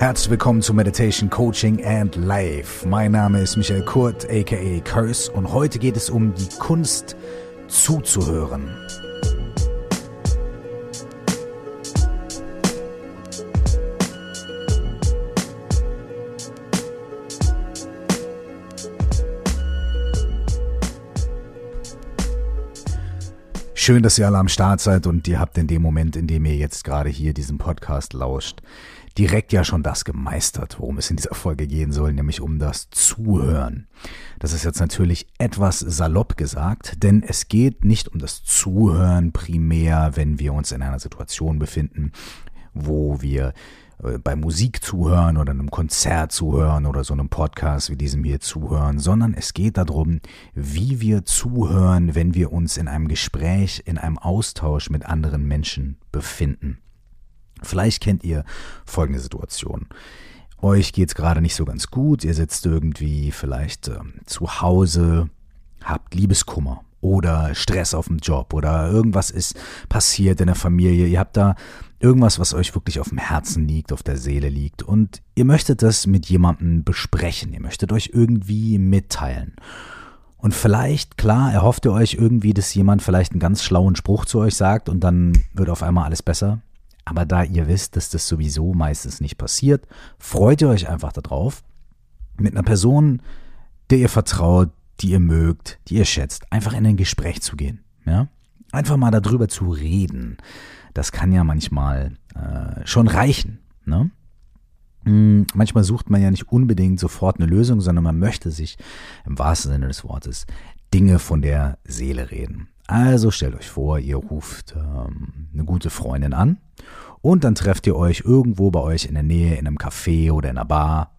Herzlich willkommen zu Meditation Coaching and Life. Mein Name ist Michael Kurt, aka Curse, und heute geht es um die Kunst zuzuhören. Schön, dass ihr alle am Start seid und ihr habt in dem Moment, in dem ihr jetzt gerade hier diesen Podcast lauscht, direkt ja schon das gemeistert, worum es in dieser Folge gehen soll, nämlich um das Zuhören. Das ist jetzt natürlich etwas salopp gesagt, denn es geht nicht um das Zuhören primär, wenn wir uns in einer Situation befinden, wo wir äh, bei Musik zuhören oder einem Konzert zuhören oder so einem Podcast wie diesem hier zuhören, sondern es geht darum, wie wir zuhören, wenn wir uns in einem Gespräch, in einem Austausch mit anderen Menschen befinden. Vielleicht kennt ihr folgende Situation. Euch geht's gerade nicht so ganz gut, ihr sitzt irgendwie vielleicht ähm, zu Hause, habt Liebeskummer oder Stress auf dem Job oder irgendwas ist passiert in der Familie, ihr habt da irgendwas, was euch wirklich auf dem Herzen liegt, auf der Seele liegt und ihr möchtet das mit jemandem besprechen, ihr möchtet euch irgendwie mitteilen. Und vielleicht, klar, erhofft ihr euch irgendwie, dass jemand vielleicht einen ganz schlauen Spruch zu euch sagt und dann wird auf einmal alles besser. Aber da ihr wisst, dass das sowieso meistens nicht passiert, freut ihr euch einfach darauf, mit einer Person, der ihr vertraut, die ihr mögt, die ihr schätzt, einfach in ein Gespräch zu gehen. Ja? Einfach mal darüber zu reden. Das kann ja manchmal äh, schon reichen. Ne? Hm, manchmal sucht man ja nicht unbedingt sofort eine Lösung, sondern man möchte sich im wahrsten Sinne des Wortes Dinge von der Seele reden. Also stellt euch vor, ihr ruft ähm, eine gute Freundin an und dann trefft ihr euch irgendwo bei euch in der Nähe in einem Café oder in einer Bar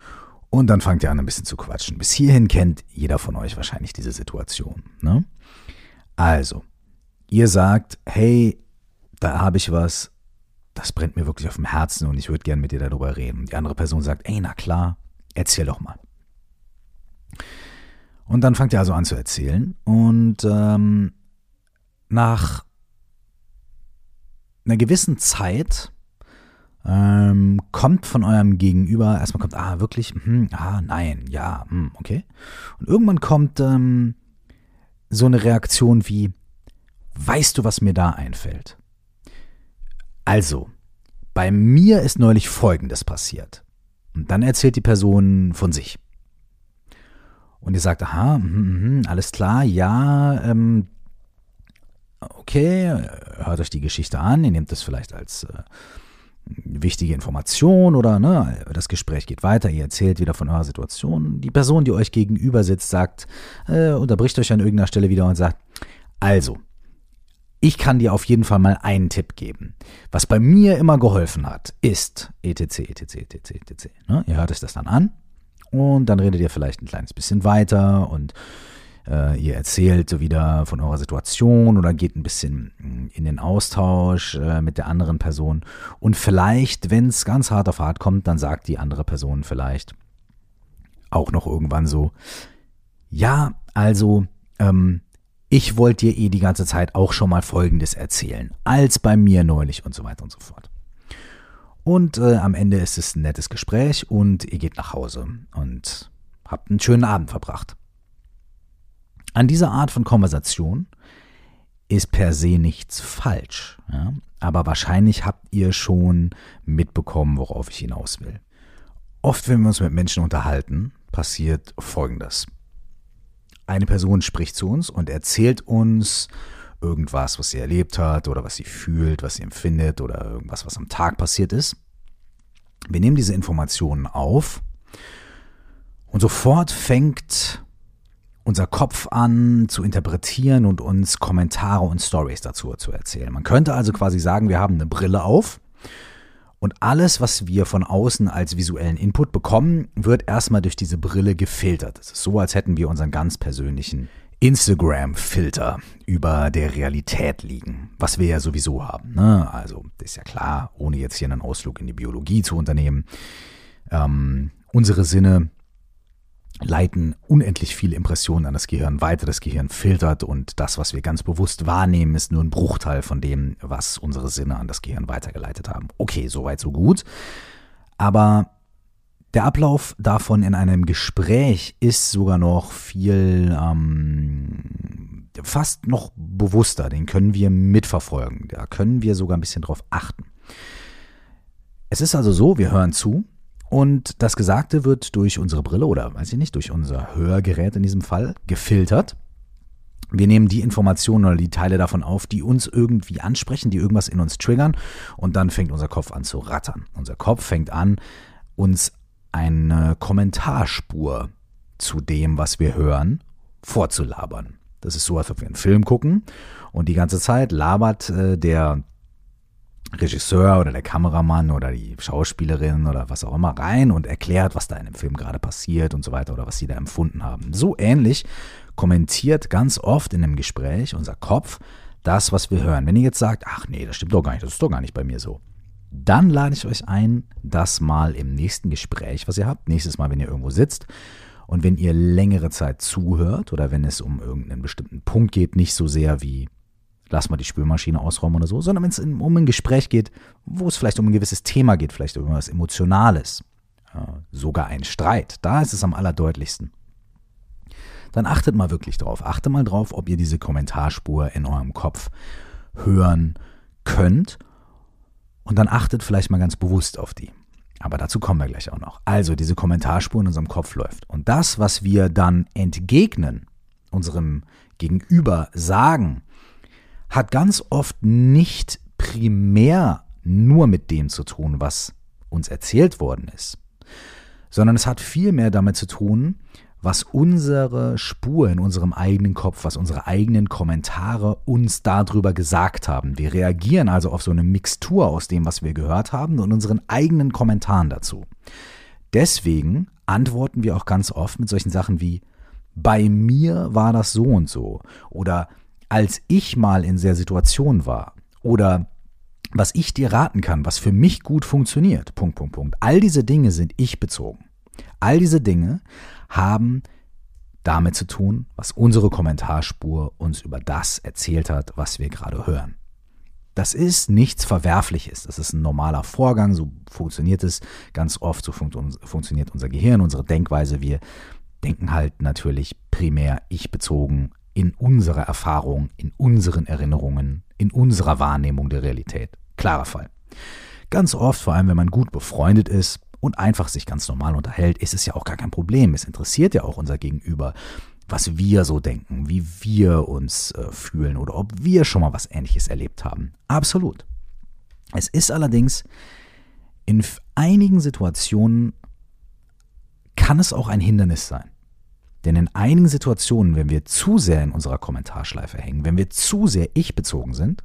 und dann fangt ihr an ein bisschen zu quatschen. Bis hierhin kennt jeder von euch wahrscheinlich diese Situation. Ne? Also, ihr sagt, hey, da habe ich was, das brennt mir wirklich auf dem Herzen und ich würde gern mit dir darüber reden. Die andere Person sagt, ey, na klar, erzähl doch mal. Und dann fangt ihr also an zu erzählen und ähm, nach einer gewissen Zeit ähm, kommt von eurem Gegenüber, erstmal kommt, ah, wirklich, hm, ah, nein, ja, hm, okay. Und irgendwann kommt ähm, so eine Reaktion wie, weißt du, was mir da einfällt? Also, bei mir ist neulich Folgendes passiert. Und dann erzählt die Person von sich. Und ihr sagt, aha, mh, mh, alles klar, ja, ähm, okay, hört euch die Geschichte an, ihr nehmt das vielleicht als äh, wichtige Information oder ne, das Gespräch geht weiter, ihr erzählt wieder von eurer Situation. Die Person, die euch gegenüber sitzt, sagt, äh, unterbricht euch an irgendeiner Stelle wieder und sagt, also, ich kann dir auf jeden Fall mal einen Tipp geben. Was bei mir immer geholfen hat, ist etc, etc, etc, etc. Ne? Ihr hört es das dann an und dann redet ihr vielleicht ein kleines bisschen weiter und äh, ihr erzählt so wieder von eurer Situation oder geht ein bisschen mm, in den Austausch äh, mit der anderen Person. Und vielleicht, wenn es ganz hart auf hart kommt, dann sagt die andere Person vielleicht auch noch irgendwann so, ja, also, ähm, ich wollte dir eh die ganze Zeit auch schon mal Folgendes erzählen, als bei mir neulich und so weiter und so fort. Und äh, am Ende ist es ein nettes Gespräch und ihr geht nach Hause und habt einen schönen Abend verbracht. An dieser Art von Konversation ist per se nichts falsch, ja? aber wahrscheinlich habt ihr schon mitbekommen, worauf ich hinaus will. Oft, wenn wir uns mit Menschen unterhalten, passiert Folgendes. Eine Person spricht zu uns und erzählt uns irgendwas, was sie erlebt hat oder was sie fühlt, was sie empfindet oder irgendwas, was am Tag passiert ist. Wir nehmen diese Informationen auf und sofort fängt unser Kopf an zu interpretieren und uns Kommentare und Stories dazu zu erzählen. Man könnte also quasi sagen, wir haben eine Brille auf und alles, was wir von außen als visuellen Input bekommen, wird erstmal durch diese Brille gefiltert. Es ist so, als hätten wir unseren ganz persönlichen Instagram-Filter über der Realität liegen, was wir ja sowieso haben. Ne? Also ist ja klar, ohne jetzt hier einen Ausflug in die Biologie zu unternehmen. Ähm, unsere Sinne leiten unendlich viele Impressionen an das Gehirn weiter. Das Gehirn filtert und das, was wir ganz bewusst wahrnehmen, ist nur ein Bruchteil von dem, was unsere Sinne an das Gehirn weitergeleitet haben. Okay, soweit, so gut. Aber Der Ablauf davon in einem Gespräch ist sogar noch viel ähm, fast noch bewusster. Den können wir mitverfolgen. Da können wir sogar ein bisschen drauf achten. Es ist also so, wir hören zu und das Gesagte wird durch unsere Brille oder weiß ich nicht, durch unser Hörgerät in diesem Fall gefiltert. Wir nehmen die Informationen oder die Teile davon auf, die uns irgendwie ansprechen, die irgendwas in uns triggern und dann fängt unser Kopf an zu rattern. Unser Kopf fängt an, uns eine Kommentarspur zu dem, was wir hören, vorzulabern. Das ist so, als ob wir einen Film gucken und die ganze Zeit labert äh, der Regisseur oder der Kameramann oder die Schauspielerin oder was auch immer rein und erklärt, was da in dem Film gerade passiert und so weiter oder was sie da empfunden haben. So ähnlich kommentiert ganz oft in einem Gespräch unser Kopf das, was wir hören. Wenn ihr jetzt sagt, ach nee, das stimmt doch gar nicht, das ist doch gar nicht bei mir so, dann lade ich euch ein, das mal im nächsten Gespräch, was ihr habt, nächstes Mal, wenn ihr irgendwo sitzt und wenn ihr längere Zeit zuhört oder wenn es um irgendeinen bestimmten Punkt geht, nicht so sehr wie lass mal die Spülmaschine ausräumen oder so, sondern wenn es um ein Gespräch geht, wo es vielleicht um ein gewisses Thema geht, vielleicht um etwas Emotionales, sogar ein Streit, da ist es am allerdeutlichsten. Dann achtet mal wirklich drauf. Achtet mal drauf, ob ihr diese Kommentarspur in eurem Kopf hören könnt. Und dann achtet vielleicht mal ganz bewusst auf die. Aber dazu kommen wir gleich auch noch. Also diese Kommentarspur in unserem Kopf läuft. Und das, was wir dann entgegnen, unserem Gegenüber sagen, hat ganz oft nicht primär nur mit dem zu tun, was uns erzählt worden ist, sondern es hat vielmehr damit zu tun, was unsere Spur in unserem eigenen Kopf, was unsere eigenen Kommentare uns darüber gesagt haben. Wir reagieren also auf so eine Mixtur aus dem, was wir gehört haben und unseren eigenen Kommentaren dazu. Deswegen antworten wir auch ganz oft mit solchen Sachen wie bei mir war das so und so oder als ich mal in der Situation war oder was ich dir raten kann, was für mich gut funktioniert. Punkt, Punkt, Punkt. All diese Dinge sind ich bezogen. All diese Dinge haben damit zu tun, was unsere Kommentarspur uns über das erzählt hat, was wir gerade hören. Das ist nichts Verwerfliches. Das ist ein normaler Vorgang. So funktioniert es ganz oft. So fun funktioniert unser Gehirn, unsere Denkweise. Wir denken halt natürlich primär ich bezogen in unserer Erfahrung, in unseren Erinnerungen, in unserer Wahrnehmung der Realität. Klarer Fall. Ganz oft, vor allem wenn man gut befreundet ist und einfach sich ganz normal unterhält, ist es ja auch gar kein Problem. Es interessiert ja auch unser Gegenüber, was wir so denken, wie wir uns äh, fühlen oder ob wir schon mal was Ähnliches erlebt haben. Absolut. Es ist allerdings in einigen Situationen kann es auch ein Hindernis sein. Denn in einigen Situationen, wenn wir zu sehr in unserer Kommentarschleife hängen, wenn wir zu sehr ich-bezogen sind,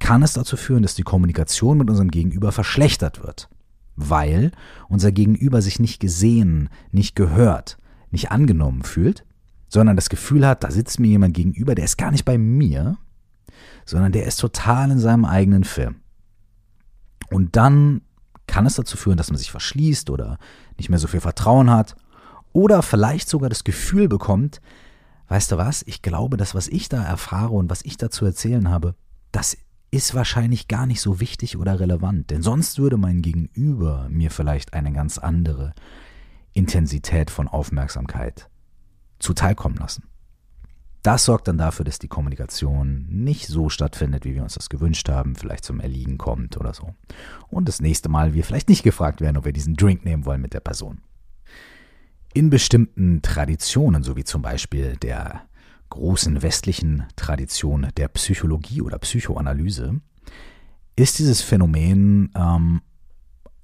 kann es dazu führen, dass die Kommunikation mit unserem Gegenüber verschlechtert wird, weil unser Gegenüber sich nicht gesehen, nicht gehört, nicht angenommen fühlt, sondern das Gefühl hat, da sitzt mir jemand gegenüber, der ist gar nicht bei mir, sondern der ist total in seinem eigenen Film. Und dann kann es dazu führen, dass man sich verschließt oder nicht mehr so viel Vertrauen hat oder vielleicht sogar das Gefühl bekommt, weißt du was, ich glaube, das, was ich da erfahre und was ich da zu erzählen habe, das ist wahrscheinlich gar nicht so wichtig oder relevant, denn sonst würde mein Gegenüber mir vielleicht eine ganz andere Intensität von Aufmerksamkeit zuteilkommen lassen. Das sorgt dann dafür, dass die Kommunikation nicht so stattfindet, wie wir uns das gewünscht haben, vielleicht zum Erliegen kommt oder so. Und das nächste Mal wir vielleicht nicht gefragt werden, ob wir diesen Drink nehmen wollen mit der Person. In bestimmten Traditionen, so wie zum Beispiel der großen westlichen Tradition der Psychologie oder Psychoanalyse, ist dieses Phänomen ähm,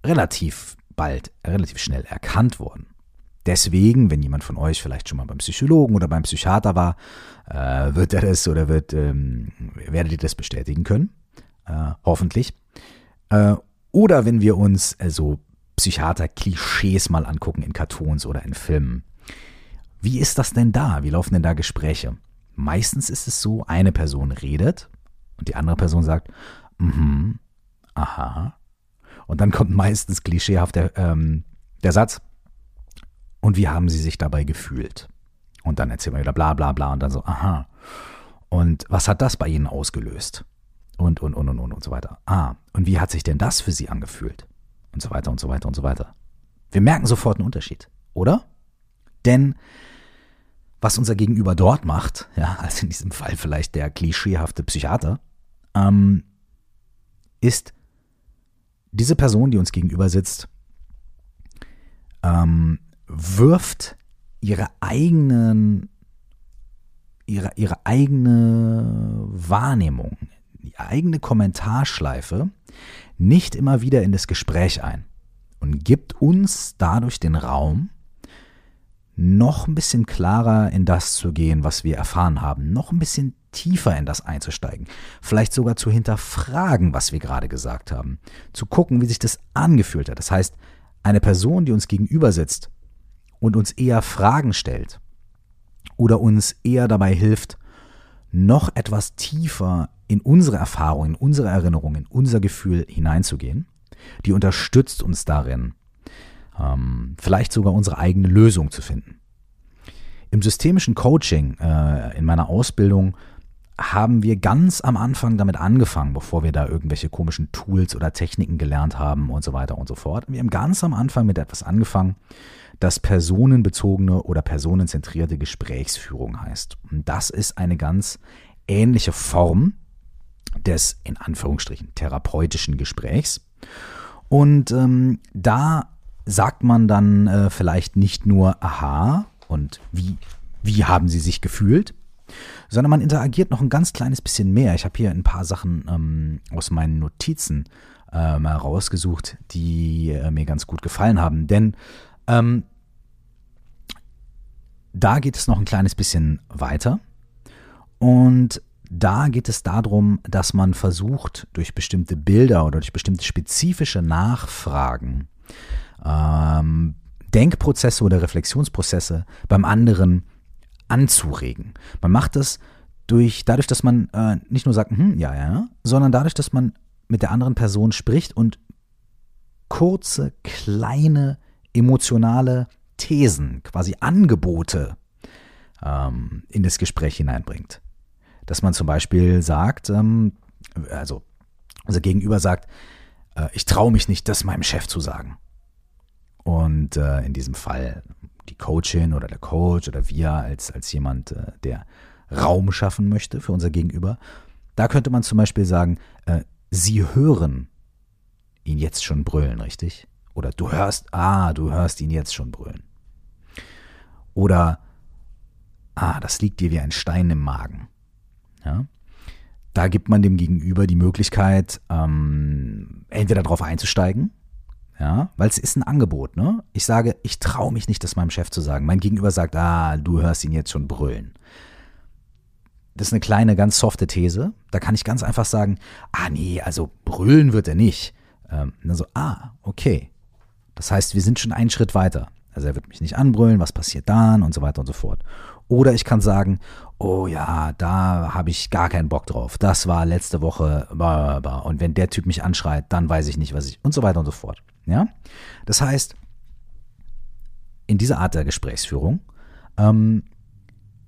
relativ bald, relativ schnell erkannt worden. Deswegen, wenn jemand von euch vielleicht schon mal beim Psychologen oder beim Psychiater war, äh, wird er das oder wird, ähm, werdet ihr das bestätigen können. Äh, hoffentlich. Äh, oder wenn wir uns also Psychiater-Klischees mal angucken in Cartoons oder in Filmen. Wie ist das denn da? Wie laufen denn da Gespräche? Meistens ist es so, eine Person redet und die andere Person sagt, mhm, aha. Und dann kommt meistens klischeehaft der, ähm, der Satz, und wie haben sie sich dabei gefühlt? Und dann erzählen wir wieder bla bla bla und dann so, aha. Und was hat das bei ihnen ausgelöst? Und, und, und, und, und, und so weiter. Ah, und wie hat sich denn das für sie angefühlt? Und so weiter und so weiter und so weiter. Wir merken sofort einen Unterschied, oder? Denn was unser Gegenüber dort macht, ja, also in diesem Fall vielleicht der klischeehafte Psychiater, ähm, ist diese Person, die uns gegenüber sitzt, ähm, wirft ihre eigenen, ihre, ihre eigene Wahrnehmung, eigene Kommentarschleife nicht immer wieder in das Gespräch ein und gibt uns dadurch den Raum, noch ein bisschen klarer in das zu gehen, was wir erfahren haben, noch ein bisschen tiefer in das einzusteigen, vielleicht sogar zu hinterfragen, was wir gerade gesagt haben, zu gucken, wie sich das angefühlt hat. Das heißt, eine Person, die uns gegenüber sitzt und uns eher Fragen stellt oder uns eher dabei hilft, noch etwas tiefer in unsere Erfahrung, in unsere Erinnerung, in unser Gefühl hineinzugehen, die unterstützt uns darin, ähm, vielleicht sogar unsere eigene Lösung zu finden. Im systemischen Coaching, äh, in meiner Ausbildung, haben wir ganz am Anfang damit angefangen, bevor wir da irgendwelche komischen Tools oder Techniken gelernt haben und so weiter und so fort. Wir haben ganz am Anfang mit etwas angefangen, das personenbezogene oder personenzentrierte Gesprächsführung heißt. Und das ist eine ganz ähnliche Form des in Anführungsstrichen therapeutischen Gesprächs. Und ähm, da sagt man dann äh, vielleicht nicht nur Aha und wie, wie haben sie sich gefühlt, sondern man interagiert noch ein ganz kleines bisschen mehr. Ich habe hier ein paar Sachen ähm, aus meinen Notizen äh, mal rausgesucht, die äh, mir ganz gut gefallen haben. Denn ähm, da geht es noch ein kleines bisschen weiter. Und da geht es darum, dass man versucht, durch bestimmte Bilder oder durch bestimmte spezifische Nachfragen ähm, Denkprozesse oder Reflexionsprozesse beim anderen anzuregen. Man macht das durch, dadurch, dass man äh, nicht nur sagt, hm, ja, ja, sondern dadurch, dass man mit der anderen Person spricht und kurze, kleine, emotionale Thesen, quasi Angebote ähm, in das Gespräch hineinbringt. Dass man zum Beispiel sagt, ähm, also unser Gegenüber sagt, äh, ich traue mich nicht, das meinem Chef zu sagen. Und äh, in diesem Fall die Coachin oder der Coach oder wir als, als jemand, äh, der Raum schaffen möchte für unser Gegenüber. Da könnte man zum Beispiel sagen, äh, Sie hören ihn jetzt schon brüllen, richtig? Oder du hörst, ah, du hörst ihn jetzt schon brüllen. Oder, ah, das liegt dir wie ein Stein im Magen. Ja? Da gibt man dem Gegenüber die Möglichkeit, ähm, entweder darauf einzusteigen ja, weil es ist ein Angebot, ne? Ich sage, ich traue mich nicht, das meinem Chef zu sagen. Mein Gegenüber sagt, ah, du hörst ihn jetzt schon brüllen. Das ist eine kleine, ganz softe These. Da kann ich ganz einfach sagen, ah, nee, also brüllen wird er nicht. Ähm, dann so, ah, okay. Das heißt, wir sind schon einen Schritt weiter. Also er wird mich nicht anbrüllen, was passiert dann und so weiter und so fort. Oder ich kann sagen, oh ja, da habe ich gar keinen Bock drauf. Das war letzte Woche. Und wenn der Typ mich anschreit, dann weiß ich nicht, was ich. Und so weiter und so fort. Ja? Das heißt, in dieser Art der Gesprächsführung ähm,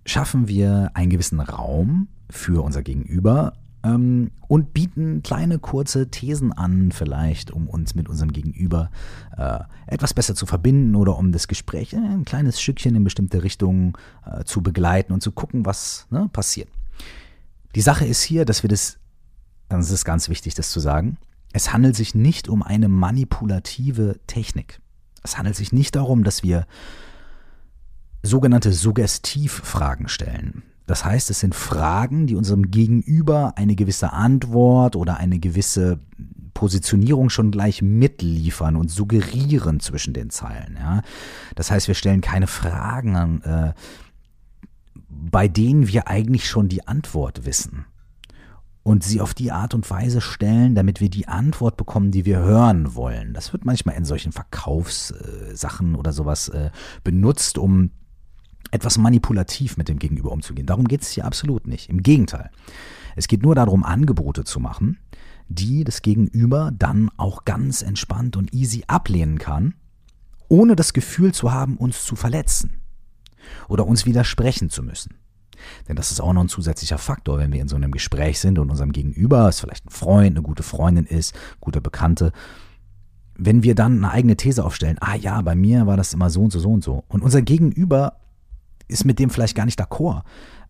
schaffen wir einen gewissen Raum für unser Gegenüber ähm, und bieten kleine kurze Thesen an, vielleicht, um uns mit unserem Gegenüber äh, etwas besser zu verbinden oder um das Gespräch ein kleines Stückchen in bestimmte Richtungen äh, zu begleiten und zu gucken, was ne, passiert. Die Sache ist hier, dass wir das, das ist ganz wichtig, das zu sagen, es handelt sich nicht um eine manipulative Technik. Es handelt sich nicht darum, dass wir sogenannte Suggestivfragen stellen. Das heißt, es sind Fragen, die unserem Gegenüber eine gewisse Antwort oder eine gewisse Positionierung schon gleich mitliefern und suggerieren zwischen den Zeilen. Ja? Das heißt, wir stellen keine Fragen äh, bei denen wir eigentlich schon die Antwort wissen und sie auf die Art und Weise stellen, damit wir die Antwort bekommen, die wir hören wollen. Das wird manchmal in solchen Verkaufssachen oder sowas äh, benutzt, um etwas manipulativ mit dem Gegenüber umzugehen. Darum geht es hier absolut nicht. Im Gegenteil. Es geht nur darum, Angebote zu machen, die das Gegenüber dann auch ganz entspannt und easy ablehnen kann, ohne das Gefühl zu haben, uns zu verletzen oder uns widersprechen zu müssen. Denn das ist auch noch ein zusätzlicher Faktor, wenn wir in so einem Gespräch sind und unserem Gegenüber, es vielleicht ein Freund, eine gute Freundin ist, gute Bekannte, wenn wir dann eine eigene These aufstellen, ah ja, bei mir war das immer so und so, so und so, und unser Gegenüber ist mit dem vielleicht gar nicht d'accord,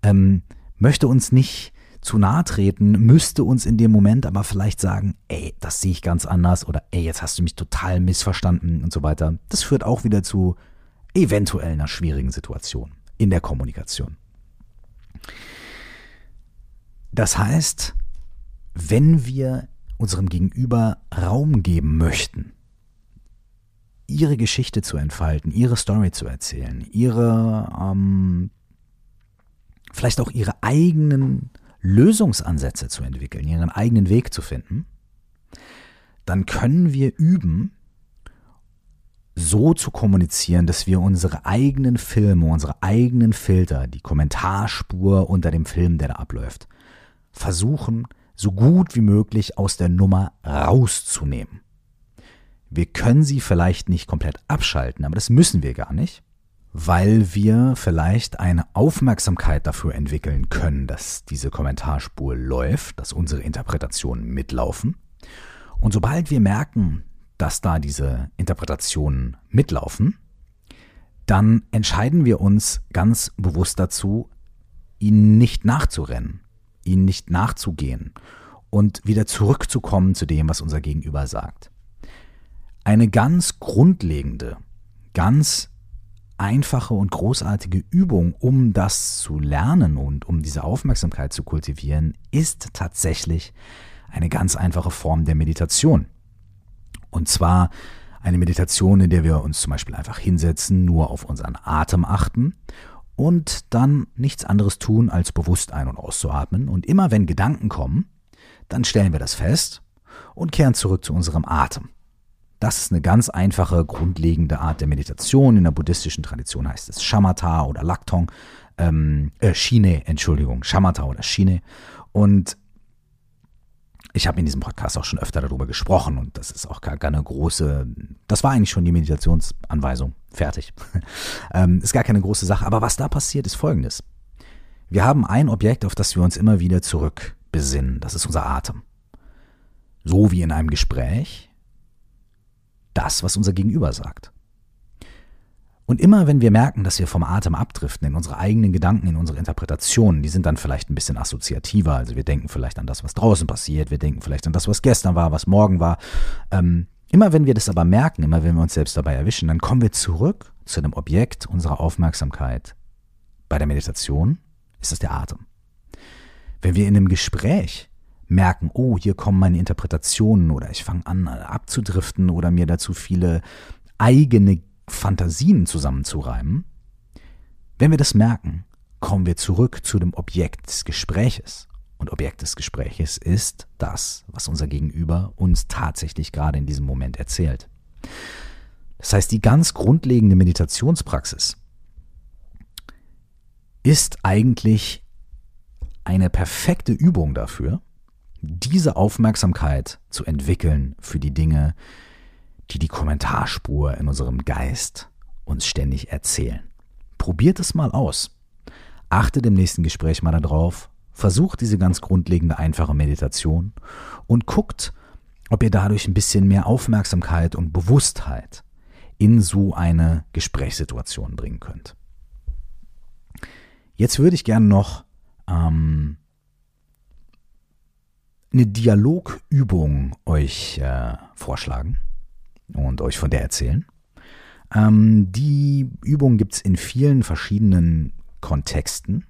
ähm, möchte uns nicht zu nahe treten, müsste uns in dem Moment aber vielleicht sagen, ey, das sehe ich ganz anders oder ey, jetzt hast du mich total missverstanden und so weiter. Das führt auch wieder zu eventuell einer schwierigen Situation in der Kommunikation. Das heißt, wenn wir unserem Gegenüber Raum geben möchten, ihre Geschichte zu entfalten, ihre Story zu erzählen, ihre ähm, vielleicht auch ihre eigenen Lösungsansätze zu entwickeln, ihren eigenen Weg zu finden, dann können wir üben, so zu kommunizieren, dass wir unsere eigenen Filme, unsere eigenen Filter, die Kommentarspur unter dem Film, der da abläuft, versuchen, so gut wie möglich aus der Nummer rauszunehmen. Wir können sie vielleicht nicht komplett abschalten, aber das müssen wir gar nicht weil wir vielleicht eine Aufmerksamkeit dafür entwickeln können, dass diese Kommentarspur läuft, dass unsere Interpretationen mitlaufen. Und sobald wir merken, dass da diese Interpretationen mitlaufen, dann entscheiden wir uns ganz bewusst dazu, ihnen nicht nachzurennen, ihnen nicht nachzugehen und wieder zurückzukommen zu dem, was unser Gegenüber sagt. Eine ganz grundlegende, ganz einfache und großartige Übung, um das zu lernen und um diese Aufmerksamkeit zu kultivieren, ist tatsächlich eine ganz einfache Form der Meditation. Und zwar eine Meditation, in der wir uns zum Beispiel einfach hinsetzen, nur auf unseren Atem achten und dann nichts anderes tun, als bewusst ein- und auszuatmen. Und immer wenn Gedanken kommen, dann stellen wir das fest und kehren zurück zu unserem Atem. Das ist eine ganz einfache, grundlegende Art der Meditation. In der buddhistischen Tradition heißt es Shamatha oder Laktong, ähm, äh, Shine, Entschuldigung, Shamatha oder Shine. Und ich habe in diesem Podcast auch schon öfter darüber gesprochen und das ist auch gar keine große, das war eigentlich schon die Meditationsanweisung, fertig. ähm, ist gar keine große Sache, aber was da passiert, ist folgendes. Wir haben ein Objekt, auf das wir uns immer wieder zurück besinnen, das ist unser Atem. So wie in einem Gespräch das, was unser Gegenüber sagt. Und immer wenn wir merken, dass wir vom Atem abdriften in unsere eigenen Gedanken, in unsere Interpretationen, die sind dann vielleicht ein bisschen assoziativer. Also wir denken vielleicht an das, was draußen passiert, wir denken vielleicht an das, was gestern war, was morgen war. Ähm, immer wenn wir das aber merken, immer wenn wir uns selbst dabei erwischen, dann kommen wir zurück zu einem Objekt unserer Aufmerksamkeit. Bei der Meditation ist das der Atem. Wenn wir in einem Gespräch merken, oh, hier kommen meine Interpretationen oder ich fange an abzudriften oder mir dazu viele eigene Fantasien zusammenzureimen. Wenn wir das merken, kommen wir zurück zu dem Objekt des Gespräches. Und Objekt des Gespräches ist das, was unser Gegenüber uns tatsächlich gerade in diesem Moment erzählt. Das heißt, die ganz grundlegende Meditationspraxis ist eigentlich eine perfekte Übung dafür, diese Aufmerksamkeit zu entwickeln für die Dinge, die die Kommentarspur in unserem Geist uns ständig erzählen. Probiert es mal aus. Achtet im nächsten Gespräch mal darauf, versucht diese ganz grundlegende einfache Meditation und guckt, ob ihr dadurch ein bisschen mehr Aufmerksamkeit und Bewusstheit in so eine Gesprächssituation bringen könnt. Jetzt würde ich gerne noch ähm, eine Dialogübung euch äh, vorschlagen und euch von der erzählen. Ähm, die Übung gibt es in vielen verschiedenen Kontexten.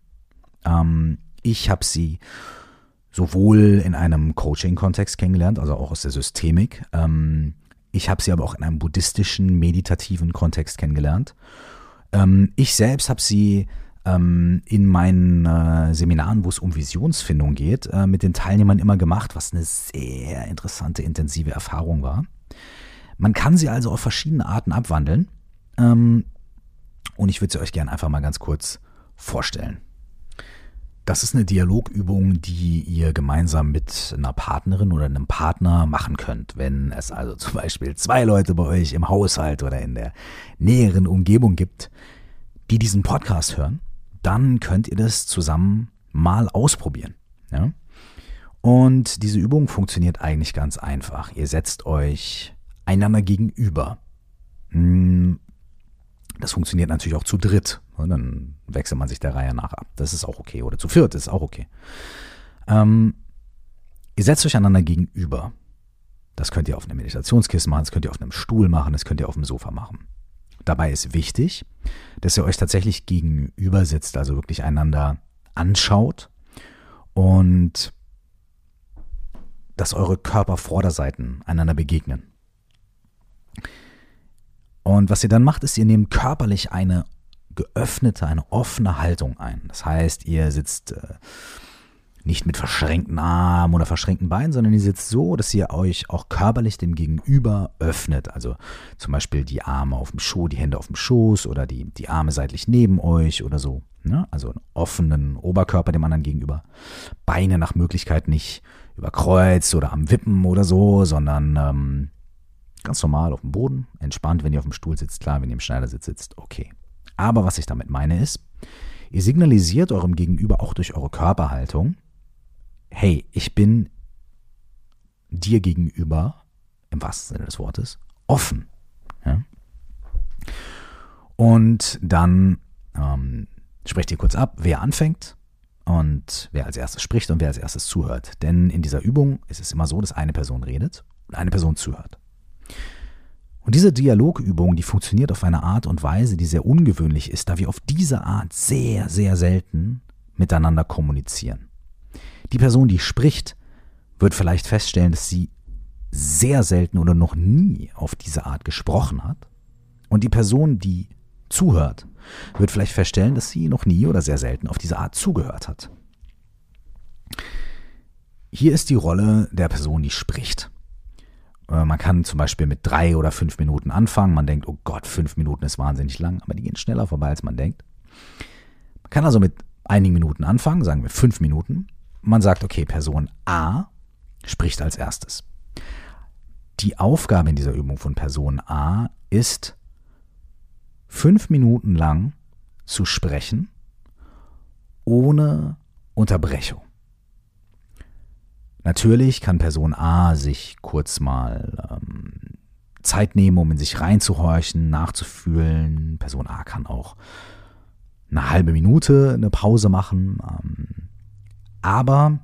Ähm, ich habe sie sowohl in einem Coaching-Kontext kennengelernt, also auch aus der Systemik. Ähm, ich habe sie aber auch in einem buddhistischen, meditativen Kontext kennengelernt. Ähm, ich selbst habe sie in meinen äh, Seminaren, wo es um Visionsfindung geht, äh, mit den Teilnehmern immer gemacht, was eine sehr interessante, intensive Erfahrung war. Man kann sie also auf verschiedene Arten abwandeln. Ähm, und ich würde sie euch gerne einfach mal ganz kurz vorstellen. Das ist eine Dialogübung, die ihr gemeinsam mit einer Partnerin oder einem Partner machen könnt. Wenn es also zum Beispiel zwei Leute bei euch im Haushalt oder in der näheren Umgebung gibt, die diesen Podcast hören dann könnt ihr das zusammen mal ausprobieren. Ja? Und diese Übung funktioniert eigentlich ganz einfach. Ihr setzt euch einander gegenüber. Hm, das funktioniert natürlich auch zu dritt. Dann wechselt man sich der Reihe nach ab. Das ist auch okay. Oder zu viert ist auch okay. Ähm, ihr setzt euch einander gegenüber. Das könnt ihr auf einem Meditationskissen machen, das könnt ihr auf einem Stuhl machen, das könnt ihr auf dem Sofa machen. Dabei ist wichtig, dass ihr euch tatsächlich gegenüber sitzt, also wirklich einander anschaut und dass eure Körpervorderseiten einander begegnen. Und was ihr dann macht, ist, ihr nehmt körperlich eine geöffnete, eine offene Haltung ein. Das heißt, ihr sitzt äh, nicht mit verschränkten Armen oder verschränkten Beinen, sondern ihr sitzt so, dass ihr euch auch körperlich dem Gegenüber öffnet. Also zum Beispiel die Arme auf dem Schoß, die Hände auf dem Schoß oder die, die Arme seitlich neben euch oder so. Ne? Also einen offenen Oberkörper dem anderen gegenüber. Beine nach Möglichkeit nicht überkreuzt oder am Wippen oder so, sondern ähm, ganz normal auf dem Boden, entspannt, wenn ihr auf dem Stuhl sitzt, klar, wenn ihr im Schneidersitz sitzt, okay. Aber was ich damit meine ist, ihr signalisiert eurem Gegenüber auch durch eure Körperhaltung, hey, ich bin dir gegenüber, im wahrsten Sinne des Wortes, offen. Ja? Und dann ähm, sprecht ihr kurz ab, wer anfängt und wer als erstes spricht und wer als erstes zuhört. Denn in dieser Übung ist es immer so, dass eine Person redet und eine Person zuhört. Und diese Dialogübung, die funktioniert auf eine Art und Weise, die sehr ungewöhnlich ist, da wir auf diese Art sehr, sehr selten miteinander kommunizieren. Die Person, die spricht, wird vielleicht feststellen, dass sie sehr selten oder noch nie auf diese Art gesprochen hat. Und die Person, die zuhört, wird vielleicht feststellen, dass sie noch nie oder sehr selten auf diese Art zugehört hat. Hier ist die Rolle der Person, die spricht. Äh, man kann zum Beispiel mit drei oder fünf Minuten anfangen. Man denkt, oh Gott, fünf Minuten ist wahnsinnig lang, aber die gehen schneller vorbei, als man denkt. Man kann also mit einigen Minuten anfangen, sagen wir fünf Minuten. Man sagt, okay, Person A spricht als erstes. Die Aufgabe in dieser Übung von Person A ist, fünf Minuten lang zu sprechen, ohne Unterbrechung. Natürlich kann Person A sich kurz mal ähm, Zeit nehmen, um in sich reinzuhorchen, nachzufühlen. Person A kann auch eine halbe Minute eine Pause machen. Ähm, aber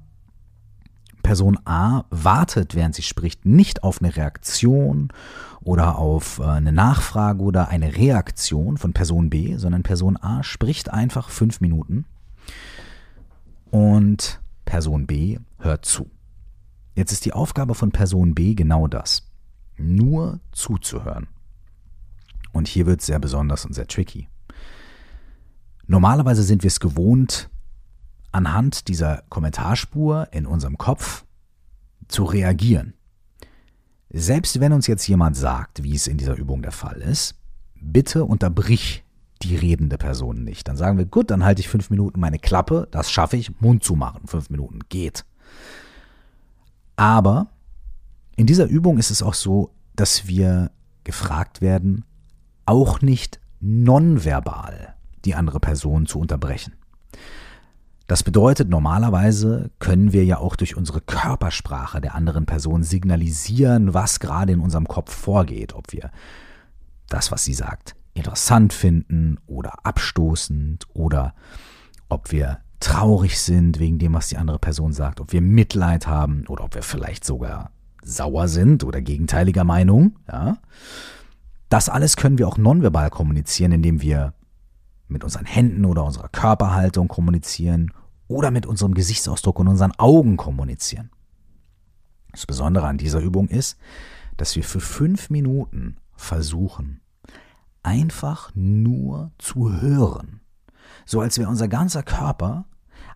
Person A wartet, während sie spricht, nicht auf eine Reaktion oder auf äh, eine Nachfrage oder eine Reaktion von Person B, sondern Person A spricht einfach fünf Minuten und Person B hört zu. Jetzt ist die Aufgabe von Person B genau das. Nur zuzuhören. Und hier wird es sehr besonders und sehr tricky. Normalerweise sind wir es gewohnt, anhand dieser Kommentarspur in unserem Kopf zu reagieren. Selbst wenn uns jetzt jemand sagt, wie es in dieser Übung der Fall ist, bitte unterbrich die redende Person nicht. Dann sagen wir, gut, dann halte ich fünf Minuten meine Klappe, das schaffe ich, Mund zu machen. Fünf Minuten geht. Aber in dieser Übung ist es auch so, dass wir gefragt werden, auch nicht nonverbal die andere Person zu unterbrechen. Das bedeutet, normalerweise können wir ja auch durch unsere Körpersprache der anderen Person signalisieren, was gerade in unserem Kopf vorgeht, ob wir das, was sie sagt, interessant finden oder abstoßend oder ob wir traurig sind wegen dem, was die andere Person sagt, ob wir Mitleid haben oder ob wir vielleicht sogar sauer sind oder gegenteiliger Meinung, ja. Das alles können wir auch nonverbal kommunizieren, indem wir mit unseren Händen oder unserer Körperhaltung kommunizieren oder mit unserem Gesichtsausdruck und unseren Augen kommunizieren. Das Besondere an dieser Übung ist, dass wir für fünf Minuten versuchen, einfach nur zu hören so als wäre unser ganzer Körper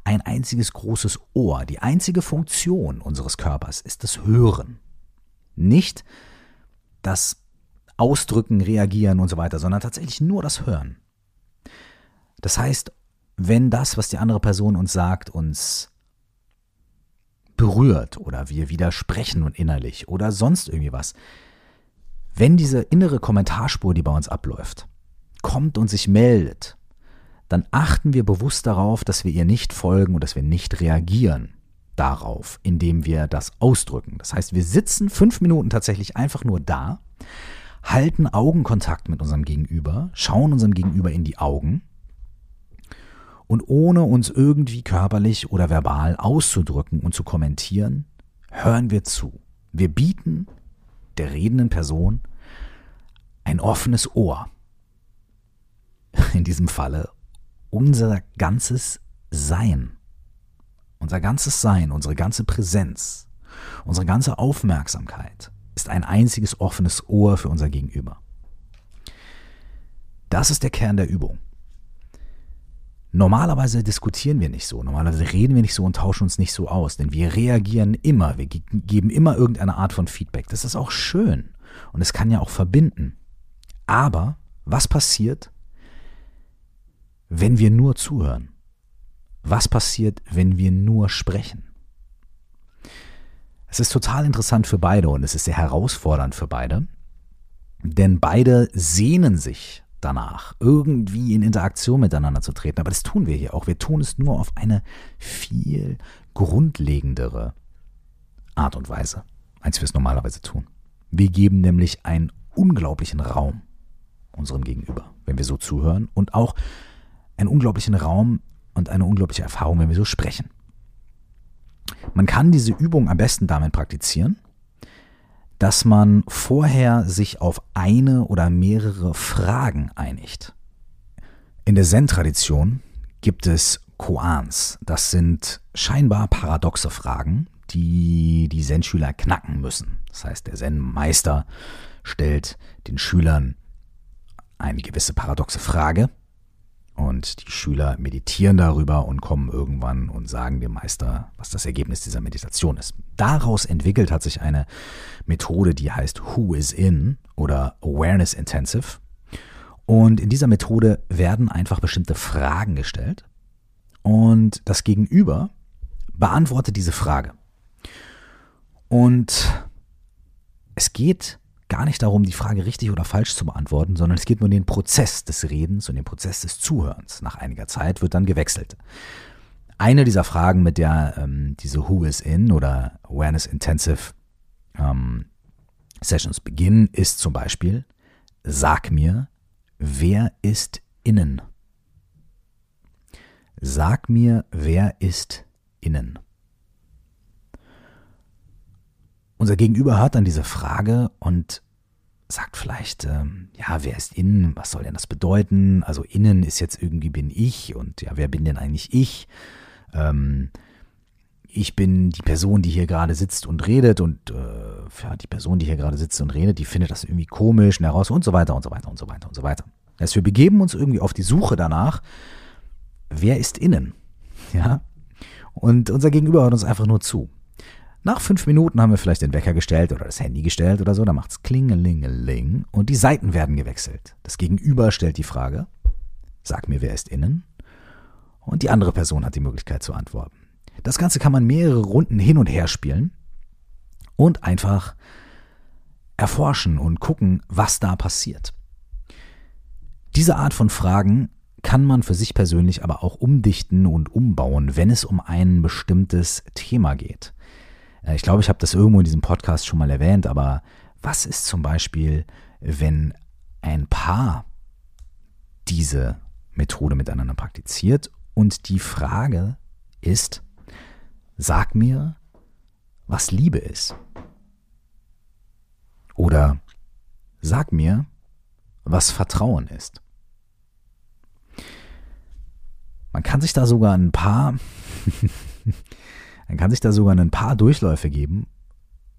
ein einziges großes Ohr. Die einzige Funktion unseres Körpers ist das Hören. Nicht das Ausdrücken, Reagieren und so weiter, sondern tatsächlich nur das Hören. Das heißt, wenn das, was die andere Person uns sagt, uns berührt oder wir widersprechen und innerlich oder sonst irgendwie was, wenn diese innere Kommentarspur, die bei uns abläuft, kommt und sich meldet, dann achten wir bewusst darauf, dass wir ihr nicht folgen und dass wir nicht reagieren. darauf, indem wir das ausdrücken. Das heißt, wir sitzen fünf Minuten tatsächlich einfach nur da, halten Augenkontakt mit unserem Gegenüber, schauen unserem Gegenüber in die Augen und ohne uns irgendwie körperlich oder verbal auszudrücken und zu kommentieren, hören wir zu. Wir bieten der redenden Person ein offenes Ohr. In diesem Falle unser ganzes Sein. Unser ganzes Sein, unsere ganze Präsenz, unsere ganze Aufmerksamkeit ist ein einziges offenes Ohr für unser Gegenüber. Das ist der Kern der Übung. Normalerweise diskutieren wir nicht so, normalerweise reden wir nicht so und tauschen uns nicht so aus, denn wir reagieren immer, wir geben immer irgendeine Art von Feedback. Das ist auch schön und es kann ja auch verbinden. Aber was passiert, wenn wir nur zuhören? Was passiert, wenn wir nur sprechen? Es ist total interessant für beide und es ist sehr herausfordernd für beide, denn beide sehnen sich danach, irgendwie in Interaktion miteinander zu treten. Aber das tun wir hier auch. Wir tun es nur auf eine viel grundlegendere Art und Weise, als wir es normalerweise tun. Wir geben nämlich einen unglaublichen Raum unserem Gegenüber, wenn wir so zuhören und auch einen unglaublichen Raum und eine unglaubliche Erfahrung, wenn wir so sprechen. Man kann diese Übung am besten damit praktizieren, dass man vorher sich auf eine oder mehrere Fragen einigt. In der Zen-Tradition gibt es Koans. Das sind scheinbar paradoxe Fragen, die die Zen-Schüler knacken müssen. Das heißt, der Zen-Meister stellt den Schülern eine gewisse paradoxe Frage und die Schüler meditieren darüber und kommen irgendwann und sagen dem Meister, was das Ergebnis dieser Meditation ist. Daraus entwickelt hat sich eine Methode, die heißt Who is in oder Awareness Intensive. Und in dieser Methode werden einfach bestimmte Fragen gestellt und das Gegenüber beantwortet diese Frage. Und es geht gar nicht darum, die Frage richtig oder falsch zu beantworten, sondern es geht nur um den Prozess des Redens und den Prozess des Zuhörens. Nach einiger Zeit wird dann gewechselt. Eine dieser Fragen, mit der ähm, diese Who is in oder Awareness Intensive ähm, Sessions beginnen, ist zum Beispiel, sag mir, wer ist innen? Sag mir, wer ist innen? Unser Gegenüber hört dann diese Frage und sagt vielleicht, ähm, ja, wer ist innen? Was soll denn das bedeuten? Also innen ist jetzt irgendwie bin ich und ja, wer bin denn eigentlich ich? Ähm, ich bin die Person, die hier gerade sitzt und redet und äh, ja, die Person, die hier gerade sitzt und redet, die findet das irgendwie komisch und heraus und so weiter und so weiter und so weiter und so weiter. Heißt, wir begeben uns irgendwie auf die Suche danach, wer ist innen? Ja? Und unser Gegenüber hört uns einfach nur zu. Nach fünf Minuten haben wir vielleicht den Wecker gestellt oder das Handy gestellt oder so, dann macht es klingelingeling und die Seiten werden gewechselt. Das Gegenüber stellt die Frage, sag mir, wer ist innen? Und die andere Person hat die Möglichkeit zu antworten. Das Ganze kann man mehrere Runden hin und her spielen und einfach erforschen und gucken, was da passiert. Diese Art von Fragen kann man für sich persönlich aber auch umdichten und umbauen, wenn es um ein bestimmtes Thema geht. Äh, ich glaube, ich habe das irgendwo in diesem Podcast schon mal erwähnt, aber was ist zum Beispiel, wenn ein Paar diese Methode miteinander praktiziert und die Frage ist, sag mir, was Liebe ist. Oder sag mir, was Vertrauen ist. Man kann sich da sogar ein paar dann kann sich da sogar ein paar Durchläufe geben,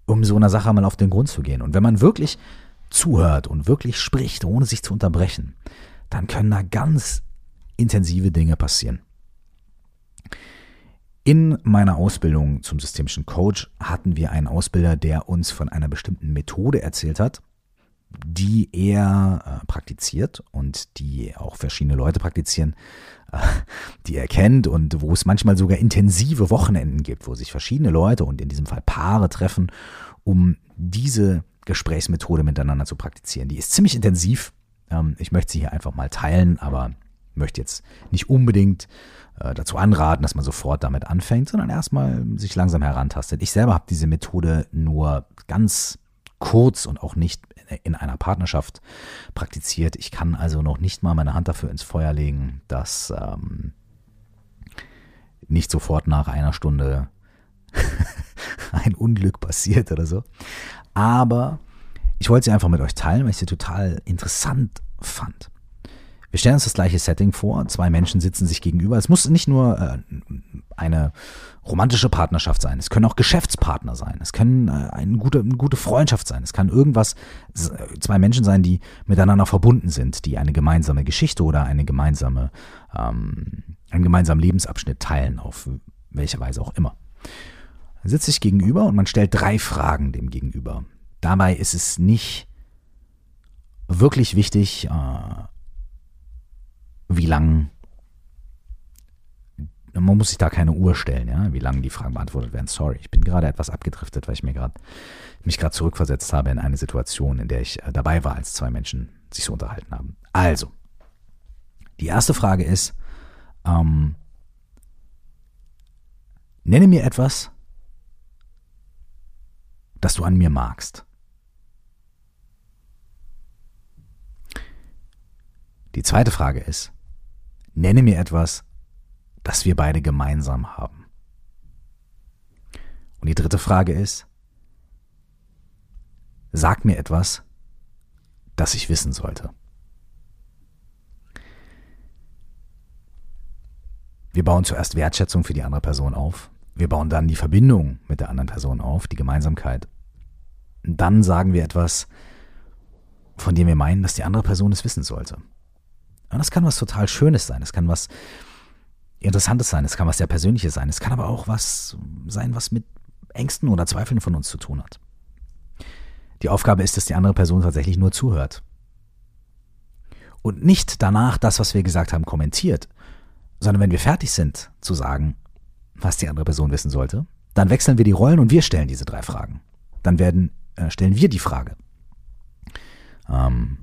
um so einer Sache mal auf den Grund zu gehen. Und wenn man wirklich zuhört und wirklich spricht, ohne sich zu unterbrechen, dann können da ganz intensive Dinge passieren. In meiner Ausbildung zum systemischen Coach hatten wir einen Ausbilder, der uns von einer bestimmten Methode erzählt hat, die er äh, praktiziert und die auch verschiedene Leute praktizieren, äh, die er kennt und wo es manchmal sogar intensive Wochenenden gibt, wo sich verschiedene Leute und in diesem Fall Paare treffen, um diese Gesprächsmethode miteinander zu praktizieren. Die ist ziemlich intensiv. Ähm, ich möchte sie hier einfach mal teilen, aber möchte jetzt nicht unbedingt äh, dazu anraten, dass man sofort damit anfängt, sondern erstmal sich langsam herantastet. Ich selber habe diese Methode nur ganz kurz und auch nicht in einer Partnerschaft praktiziert. Ich kann also noch nicht mal meine Hand dafür ins Feuer legen, dass ähm, nicht sofort nach einer Stunde ein Unglück passiert oder so. Aber ich wollte sie einfach mit euch teilen, weil ich sie total interessant fand. Wir stellen uns das gleiche Setting vor. Zwei Menschen sitzen sich gegenüber. Es muss nicht nur äh, eine romantische Partnerschaft sein. Es können auch Geschäftspartner sein. Es können äh, eine, gute, eine gute Freundschaft sein. Es kann irgendwas, zwei Menschen sein, die miteinander verbunden sind, die eine gemeinsame Geschichte oder eine gemeinsame, ähm, einen gemeinsamen Lebensabschnitt teilen, auf welche Weise auch immer. Man sitzt sich gegenüber und man stellt drei Fragen dem Gegenüber. Dabei ist es nicht wirklich wichtig, äh, wie lang man muss sich da keine Uhr stellen, ja, wie lange die Fragen beantwortet werden. Sorry, ich bin gerade etwas abgedriftet, weil ich mir gerade mich gerade zurückversetzt habe in eine Situation, in der ich äh, dabei war, als zwei Menschen sich so unterhalten haben. Also, die erste Frage ist, ähm, nenne mir etwas, das du an mir magst. Die zweite Frage ist, nenne mir etwas, das wir beide gemeinsam haben. Und die dritte Frage ist, sag mir etwas, das ich wissen sollte. Wir bauen zuerst Wertschätzung für die andere Person auf. Wir bauen dann die Verbindung mit der anderen Person auf, die Gemeinsamkeit. Dann sagen wir etwas, von dem wir meinen, dass die andere Person es wissen sollte. Und das kann was total Schönes sein. Es kann was Interessantes sein. Es kann was sehr Persönliches sein. Es kann aber auch was sein, was mit Ängsten oder Zweifeln von uns zu tun hat. Die Aufgabe ist, dass die andere Person tatsächlich nur zuhört. Und nicht danach das, was wir gesagt haben, kommentiert, sondern wenn wir fertig sind zu sagen, was die andere Person wissen sollte, dann wechseln wir die Rollen und wir stellen diese drei Fragen. Dann werden, äh, stellen wir die Frage. Ähm,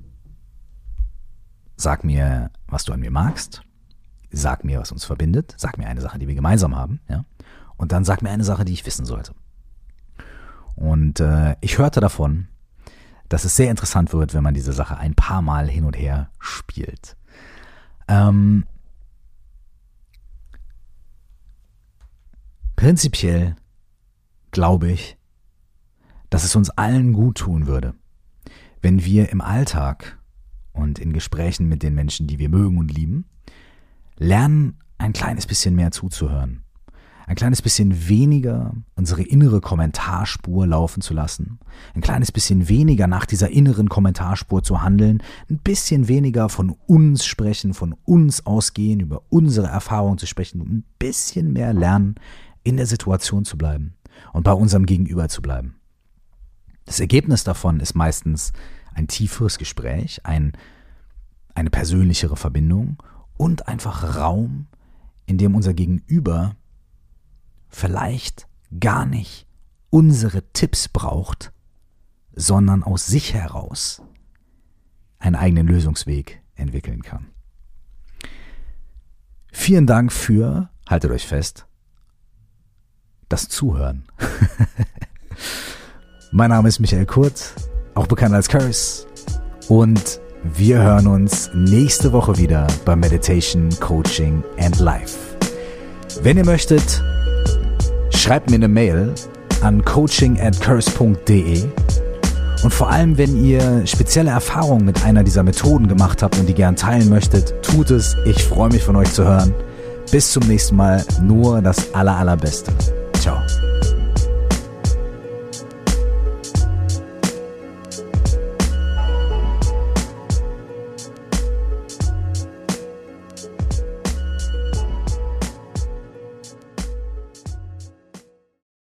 Sag mir, was du an mir magst. Sag mir, was uns verbindet. Sag mir eine Sache, die wir gemeinsam haben. Ja? Und dann sag mir eine Sache, die ich wissen sollte. Und äh, ich hörte davon, dass es sehr interessant wird, wenn man diese Sache ein paar Mal hin und her spielt. Ähm, prinzipiell glaube ich, dass es uns allen gut tun würde, wenn wir im Alltag und in Gesprächen mit den Menschen, die wir mögen und lieben, lernen ein kleines bisschen mehr zuzuhören. Ein kleines bisschen weniger unsere innere Kommentarspur laufen zu lassen. Ein kleines bisschen weniger nach dieser inneren Kommentarspur zu handeln. Ein bisschen weniger von uns sprechen, von uns ausgehen, über unsere Erfahrungen zu sprechen. Und ein bisschen mehr lernen, in der Situation zu bleiben und bei unserem Gegenüber zu bleiben. Das Ergebnis davon ist meistens ein tieferes Gespräch, ein, eine persönlichere Verbindung und einfach Raum, in dem unser Gegenüber vielleicht gar nicht unsere Tipps braucht, sondern aus sich heraus einen eigenen Lösungsweg entwickeln kann. Vielen Dank für, haltet euch fest, das Zuhören. mein Name ist Michael Kurt auch bekannt als Curse. Und wir hören uns nächste Woche wieder bei Meditation, Coaching and Life. Wenn ihr möchtet, schreibt mir eine Mail an coaching at curse.de. Und vor allem, wenn ihr spezielle Erfahrungen mit einer dieser Methoden gemacht habt und die gern teilen möchtet, tut es. Ich freue mich von euch zu hören. Bis zum nächsten Mal. Nur das aller, allerbeste.